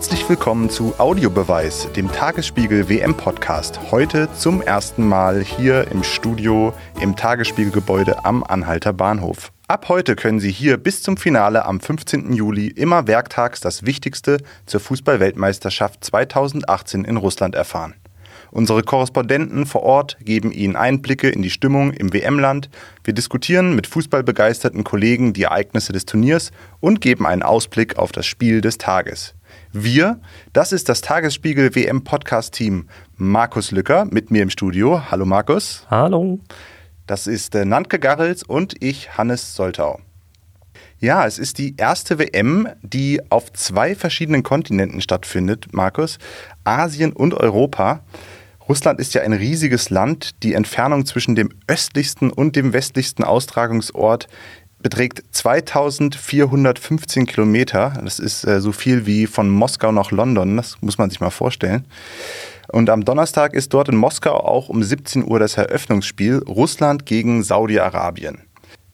Herzlich willkommen zu Audiobeweis, dem Tagesspiegel WM Podcast. Heute zum ersten Mal hier im Studio im Tagesspiegelgebäude am Anhalter Bahnhof. Ab heute können Sie hier bis zum Finale am 15. Juli immer werktags das Wichtigste zur Fußballweltmeisterschaft 2018 in Russland erfahren. Unsere Korrespondenten vor Ort geben Ihnen Einblicke in die Stimmung im WM-Land. Wir diskutieren mit fußballbegeisterten Kollegen die Ereignisse des Turniers und geben einen Ausblick auf das Spiel des Tages. Wir, das ist das Tagesspiegel WM Podcast Team. Markus Lücker mit mir im Studio. Hallo Markus. Hallo. Das ist äh, Nantke Garrels und ich, Hannes Soltau. Ja, es ist die erste WM, die auf zwei verschiedenen Kontinenten stattfindet, Markus. Asien und Europa. Russland ist ja ein riesiges Land. Die Entfernung zwischen dem östlichsten und dem westlichsten Austragungsort beträgt 2415 Kilometer. Das ist äh, so viel wie von Moskau nach London. Das muss man sich mal vorstellen. Und am Donnerstag ist dort in Moskau auch um 17 Uhr das Eröffnungsspiel Russland gegen Saudi-Arabien.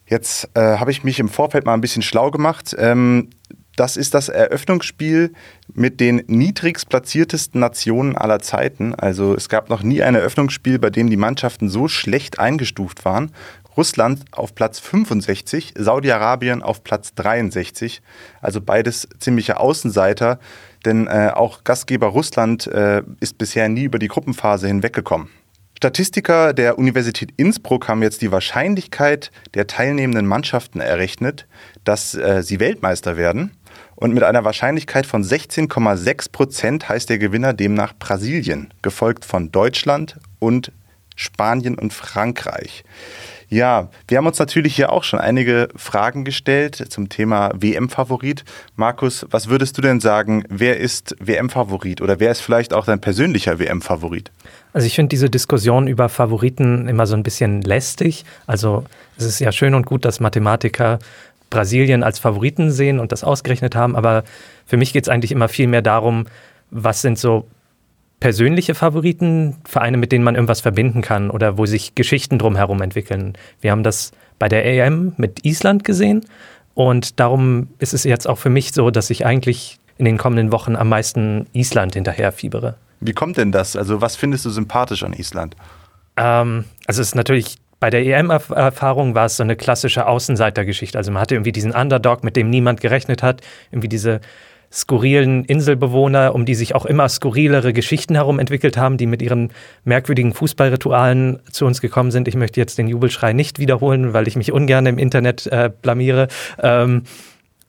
Jetzt äh, habe ich mich im Vorfeld mal ein bisschen schlau gemacht. Ähm, das ist das Eröffnungsspiel mit den niedrigst platziertesten Nationen aller Zeiten. Also es gab noch nie ein Eröffnungsspiel, bei dem die Mannschaften so schlecht eingestuft waren. Russland auf Platz 65, Saudi-Arabien auf Platz 63. Also beides ziemliche Außenseiter, denn äh, auch Gastgeber Russland äh, ist bisher nie über die Gruppenphase hinweggekommen. Statistiker der Universität Innsbruck haben jetzt die Wahrscheinlichkeit der teilnehmenden Mannschaften errechnet, dass äh, sie Weltmeister werden. Und mit einer Wahrscheinlichkeit von 16,6 Prozent heißt der Gewinner demnach Brasilien, gefolgt von Deutschland und Spanien und Frankreich. Ja, wir haben uns natürlich hier auch schon einige Fragen gestellt zum Thema WM-Favorit. Markus, was würdest du denn sagen, wer ist WM-Favorit oder wer ist vielleicht auch dein persönlicher WM-Favorit? Also ich finde diese Diskussion über Favoriten immer so ein bisschen lästig. Also es ist ja schön und gut, dass Mathematiker Brasilien als Favoriten sehen und das ausgerechnet haben. Aber für mich geht es eigentlich immer viel mehr darum, was sind so persönliche Favoriten, Vereine, mit denen man irgendwas verbinden kann oder wo sich Geschichten drumherum entwickeln. Wir haben das bei der EM mit Island gesehen und darum ist es jetzt auch für mich so, dass ich eigentlich in den kommenden Wochen am meisten Island hinterher fiebere. Wie kommt denn das? Also was findest du sympathisch an Island? Ähm, also es ist natürlich bei der EM-Erfahrung war es so eine klassische Außenseitergeschichte. Also man hatte irgendwie diesen Underdog, mit dem niemand gerechnet hat, irgendwie diese skurrilen Inselbewohner, um die sich auch immer skurrilere Geschichten herum entwickelt haben, die mit ihren merkwürdigen Fußballritualen zu uns gekommen sind. Ich möchte jetzt den Jubelschrei nicht wiederholen, weil ich mich ungern im Internet äh, blamiere. Ähm,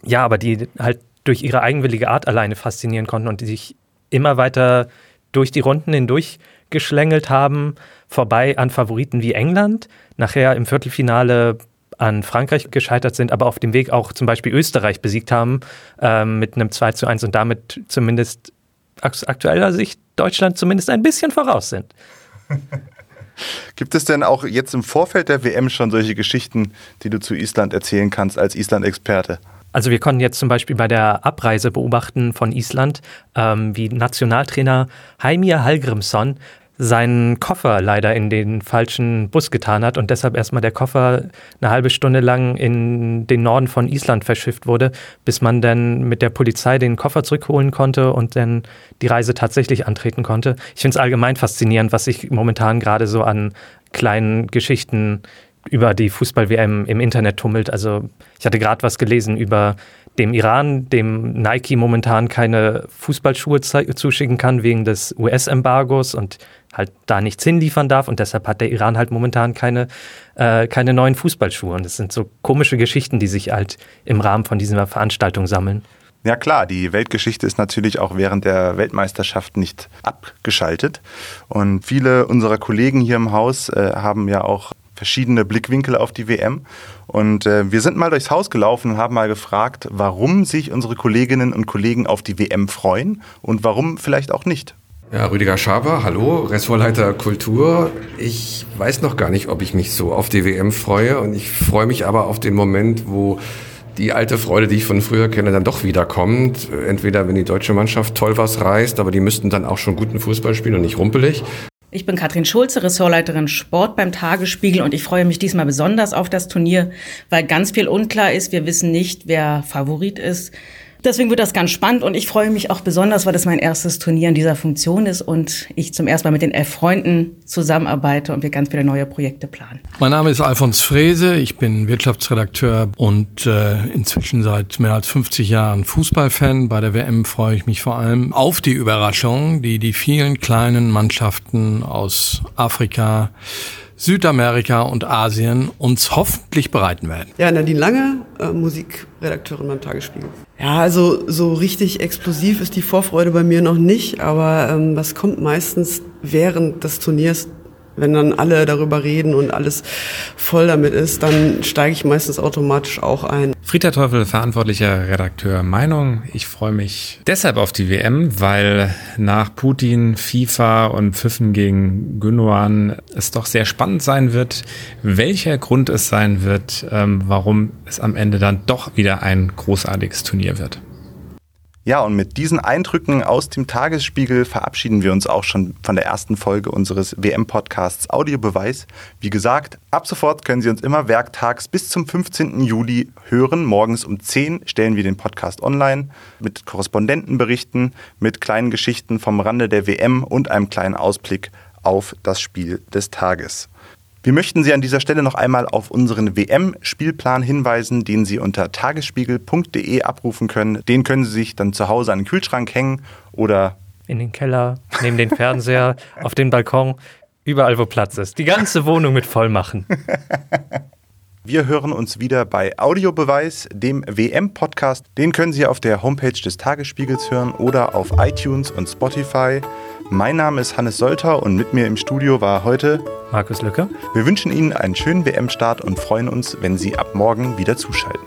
ja, aber die halt durch ihre eigenwillige Art alleine faszinieren konnten und die sich immer weiter durch die Runden hindurch geschlängelt haben, vorbei an Favoriten wie England, nachher im Viertelfinale an Frankreich gescheitert sind, aber auf dem Weg auch zum Beispiel Österreich besiegt haben ähm, mit einem 2 zu 1 und damit zumindest aus aktueller Sicht Deutschland zumindest ein bisschen voraus sind. Gibt es denn auch jetzt im Vorfeld der WM schon solche Geschichten, die du zu Island erzählen kannst als Island-Experte? Also wir konnten jetzt zum Beispiel bei der Abreise beobachten von Island, ähm, wie Nationaltrainer Heimir Hallgrimsson seinen Koffer leider in den falschen Bus getan hat und deshalb erstmal der Koffer eine halbe Stunde lang in den Norden von Island verschifft wurde, bis man dann mit der Polizei den Koffer zurückholen konnte und dann die Reise tatsächlich antreten konnte. Ich finde es allgemein faszinierend, was sich momentan gerade so an kleinen Geschichten über die Fußball-WM im Internet tummelt. Also ich hatte gerade was gelesen über dem Iran, dem Nike momentan keine Fußballschuhe zuschicken kann wegen des US-Embargos und halt da nichts hinliefern darf und deshalb hat der Iran halt momentan keine, äh, keine neuen Fußballschuhe. Und das sind so komische Geschichten, die sich halt im Rahmen von dieser Veranstaltung sammeln. Ja klar, die Weltgeschichte ist natürlich auch während der Weltmeisterschaft nicht abgeschaltet. Und viele unserer Kollegen hier im Haus äh, haben ja auch verschiedene Blickwinkel auf die WM. Und äh, wir sind mal durchs Haus gelaufen und haben mal gefragt, warum sich unsere Kolleginnen und Kollegen auf die WM freuen und warum vielleicht auch nicht. Ja, Rüdiger Schaber, hallo, Ressortleiter Kultur. Ich weiß noch gar nicht, ob ich mich so auf die WM freue und ich freue mich aber auf den Moment, wo die alte Freude, die ich von früher kenne, dann doch wiederkommt. Entweder wenn die deutsche Mannschaft toll was reißt, aber die müssten dann auch schon guten Fußball spielen und nicht rumpelig. Ich bin Katrin Schulze, Ressortleiterin Sport beim Tagesspiegel und ich freue mich diesmal besonders auf das Turnier, weil ganz viel unklar ist. Wir wissen nicht, wer Favorit ist. Deswegen wird das ganz spannend und ich freue mich auch besonders, weil das mein erstes Turnier in dieser Funktion ist und ich zum ersten Mal mit den elf Freunden zusammenarbeite und wir ganz viele neue Projekte planen. Mein Name ist Alfons Frese, ich bin Wirtschaftsredakteur und äh, inzwischen seit mehr als 50 Jahren Fußballfan. Bei der WM freue ich mich vor allem auf die Überraschung, die die vielen kleinen Mannschaften aus Afrika, Südamerika und Asien uns hoffentlich bereiten werden. Ja, Nadine Lange, äh, Musikredakteurin beim Tagesspiegel. Ja, also so richtig explosiv ist die Vorfreude bei mir noch nicht, aber ähm, das kommt meistens während des Turniers wenn dann alle darüber reden und alles voll damit ist, dann steige ich meistens automatisch auch ein. Frieder Teufel, verantwortlicher Redakteur Meinung. Ich freue mich deshalb auf die WM, weil nach Putin, FIFA und Pfiffen gegen Gündogan es doch sehr spannend sein wird, welcher Grund es sein wird, ähm, warum es am Ende dann doch wieder ein großartiges Turnier wird. Ja, und mit diesen Eindrücken aus dem Tagesspiegel verabschieden wir uns auch schon von der ersten Folge unseres WM-Podcasts Audiobeweis. Wie gesagt, ab sofort können Sie uns immer werktags bis zum 15. Juli hören. Morgens um 10 stellen wir den Podcast online mit Korrespondentenberichten, mit kleinen Geschichten vom Rande der WM und einem kleinen Ausblick auf das Spiel des Tages. Wir möchten Sie an dieser Stelle noch einmal auf unseren WM-Spielplan hinweisen, den Sie unter tagesspiegel.de abrufen können. Den können Sie sich dann zu Hause an den Kühlschrank hängen oder in den Keller, neben den Fernseher, auf den Balkon, überall wo Platz ist. Die ganze Wohnung mit voll machen. Wir hören uns wieder bei Audiobeweis, dem WM-Podcast. Den können Sie auf der Homepage des Tagesspiegels hören oder auf iTunes und Spotify. Mein Name ist Hannes Solter und mit mir im Studio war heute Markus Lücke. Wir wünschen Ihnen einen schönen WM-Start und freuen uns, wenn Sie ab morgen wieder zuschalten.